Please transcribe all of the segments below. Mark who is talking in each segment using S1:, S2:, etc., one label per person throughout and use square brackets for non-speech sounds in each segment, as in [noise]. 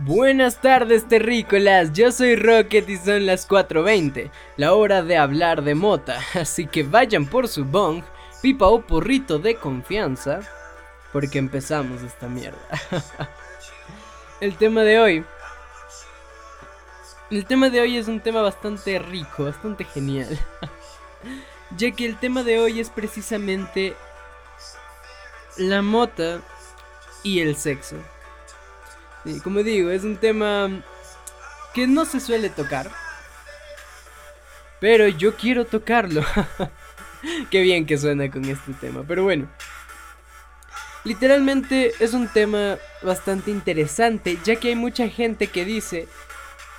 S1: Buenas tardes terrícolas, yo soy Rocket y son las 4.20, la hora de hablar de mota, [laughs] así que vayan por su bong, pipa o porrito de confianza, porque empezamos esta mierda. [laughs] el tema de hoy... El tema de hoy es un tema bastante rico, bastante genial, [laughs] ya que el tema de hoy es precisamente la mota y el sexo como digo, es un tema que no se suele tocar. Pero yo quiero tocarlo. [laughs] Qué bien que suena con este tema. Pero bueno. Literalmente es un tema bastante interesante, ya que hay mucha gente que dice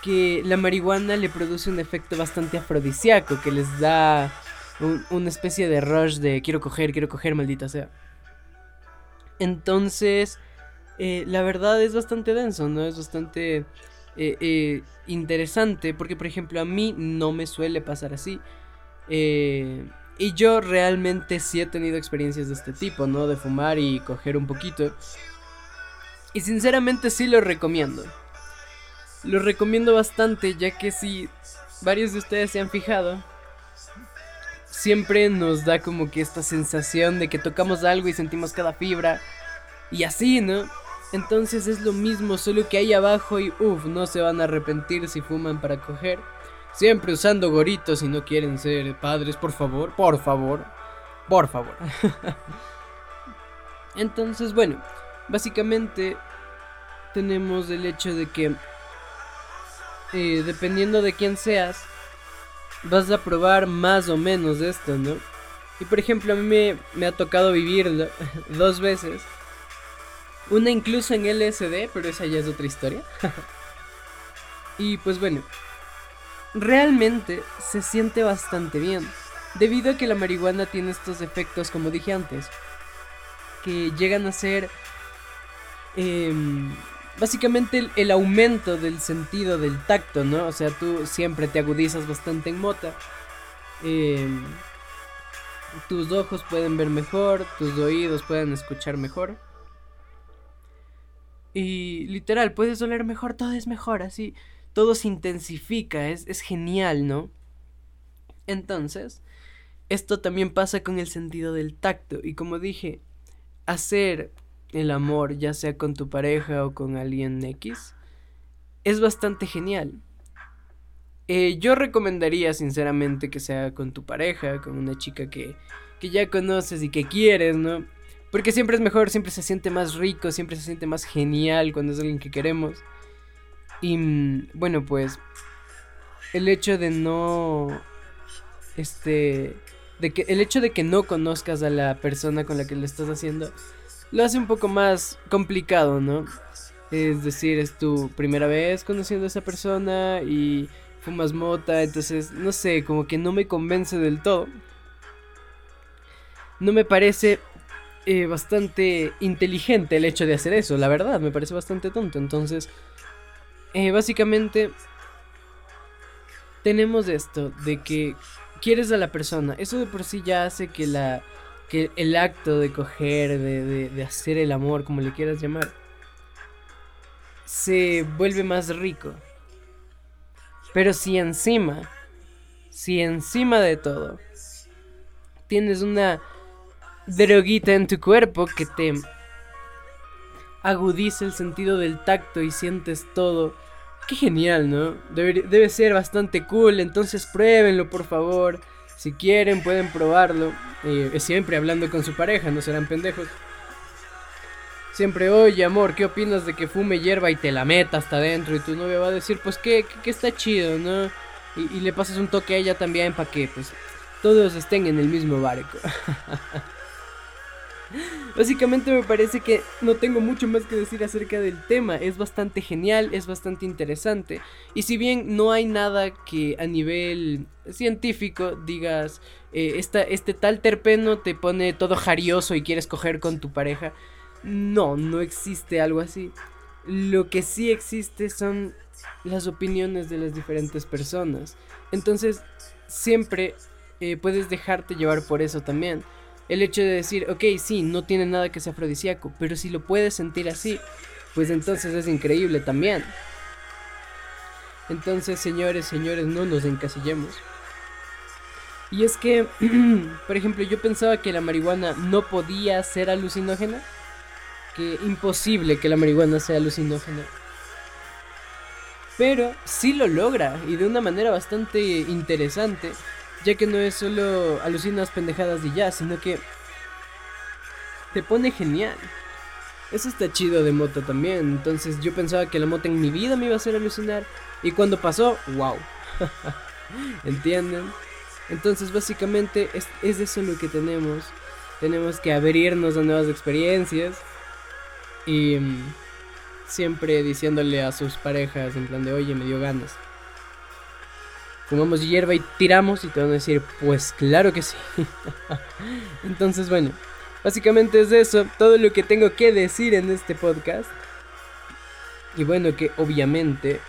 S1: que la marihuana le produce un efecto bastante afrodisíaco, que les da una especie de rush de quiero coger, quiero coger, maldita sea. Entonces, eh, la verdad es bastante denso, ¿no? Es bastante eh, eh, interesante porque, por ejemplo, a mí no me suele pasar así. y yo realmente sí he tenido experiencias de este tipo, ¿no? De fumar y coger un poquito. Y sinceramente sí lo recomiendo. Lo recomiendo bastante ya que si varios de ustedes se han fijado, siempre nos da como que esta sensación de que tocamos algo y sentimos cada fibra. Y así, ¿no? Entonces es lo mismo, solo que ahí abajo y uff, no se van a arrepentir si fuman para coger. Siempre usando goritos si no quieren ser padres, por favor, por favor, por favor. [laughs] Entonces, bueno, básicamente tenemos el hecho de que eh, dependiendo de quién seas, vas a probar más o menos de esto, ¿no? Y por ejemplo, a mí me, me ha tocado vivirlo [laughs] dos veces una incluso en LSD, pero esa ya es otra historia. [laughs] y pues bueno, realmente se siente bastante bien. Debido a que la marihuana tiene estos efectos, como dije antes, que llegan a ser em, básicamente el, aumento del sentido del tacto, ¿no? O sea, tú siempre te agudizas bastante en mota. Em, tus ojos pueden ver mejor, tus oídos pueden escuchar mejor. Y literal, puedes oler mejor, todo es mejor, así. Todo se intensifica, es, es genial, ¿no? Entonces, esto también pasa con el sentido del tacto. Y como dije, hacer el amor, ya sea con tu pareja o con alguien X, es bastante genial. Eh, yo recomendaría sinceramente que sea con tu pareja, con una chica que, que ya conoces y que quieres, ¿no? Porque siempre es mejor, siempre se siente más rico, siempre se siente más genial cuando es alguien que queremos. Y mm, bueno, pues el hecho de no este de que el hecho de que no conozcas a la persona con la que lo estás haciendo lo hace un poco más complicado, ¿no? Es decir, es tu primera vez conociendo a esa persona y fumas mota, entonces no sé, como que no me convence del todo. No me parece eh, bastante inteligente el hecho de hacer eso, la verdad, me parece bastante tonto. Entonces, eh, básicamente, tenemos esto de que quieres a la persona. Eso de por sí ya hace que la que el acto de coger, de, de hacer el amor, como le quieras llamar, se vuelve más rico. Pero si encima, si encima de todo, tienes una droguita en tu cuerpo que te agudiza el sentido del tacto y sientes todo. Qué genial, ¿no? Debe, ser bastante cool, entonces pruébenlo por favor. Si quieren pueden probarlo. Eh, siempre hablando con su pareja, no serán pendejos. Siempre, oye amor, ¿qué opinas de que fume hierba y te la meta hasta adentro? Y tu novia va a decir, pues que, está chido, ¿no? Y, y le pasas un toque a ella también para que pues todos estén en el mismo barco. [laughs] Básicamente me parece que no tengo mucho más que decir acerca del tema. Es bastante genial, es bastante interesante. Y si bien no hay nada que a nivel científico digas, eh, este tal terpeno te pone todo jarioso y quieres coger con tu pareja. No, no existe algo así. Lo que sí existe son las opiniones de las diferentes personas. Entonces, siempre eh, puedes dejarte llevar por eso también el hecho de decir, ok, sí, no tiene nada que sea afrodisíaco, pero si lo puedes sentir así, pues entonces es increíble también. Entonces, señores, señores, no nos encasillemos. Y es que, [clears throat] por ejemplo, yo pensaba que la marihuana no podía ser alucinógena. Que imposible que la marihuana sea alucinógena. Pero sí lo logra y de una manera bastante interesante. Ya que no es solo alucinas pendejadas y ya, sino que te pone genial. Eso está chido de moto también. Entonces yo pensaba que la moto en mi vida me iba a hacer alucinar. Y cuando pasó, wow. [laughs] ¿Entienden? Entonces básicamente es, es eso lo que tenemos. Tenemos que abrirnos a nuevas experiencias. Y mm, siempre diciéndole a sus parejas en plan de, oye, me dio ganas. Fumamos hierba y tiramos y te van a decir, pues claro que sí. [laughs] Entonces bueno, básicamente es eso, todo lo que tengo que decir en este podcast. Y bueno, que obviamente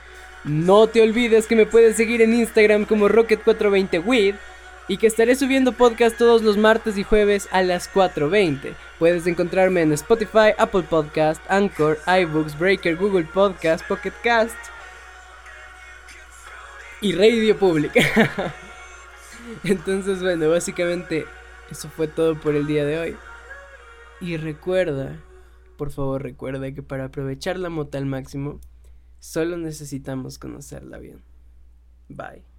S1: no te olvides que me puedes seguir en Instagram como Rocket420with y que estaré subiendo podcast todos los martes y jueves a las 4.20. Puedes encontrarme en Spotify, Apple Podcast, Anchor, iBooks, Breaker, Google Podcast, Pocket Cast y Radio Pública. [laughs] Entonces, bueno, básicamente eso fue todo por el día de hoy. Y recuerda, por favor recuerda que para aprovechar la moto al máximo, Solo necesitamos conocerla bien. Bye.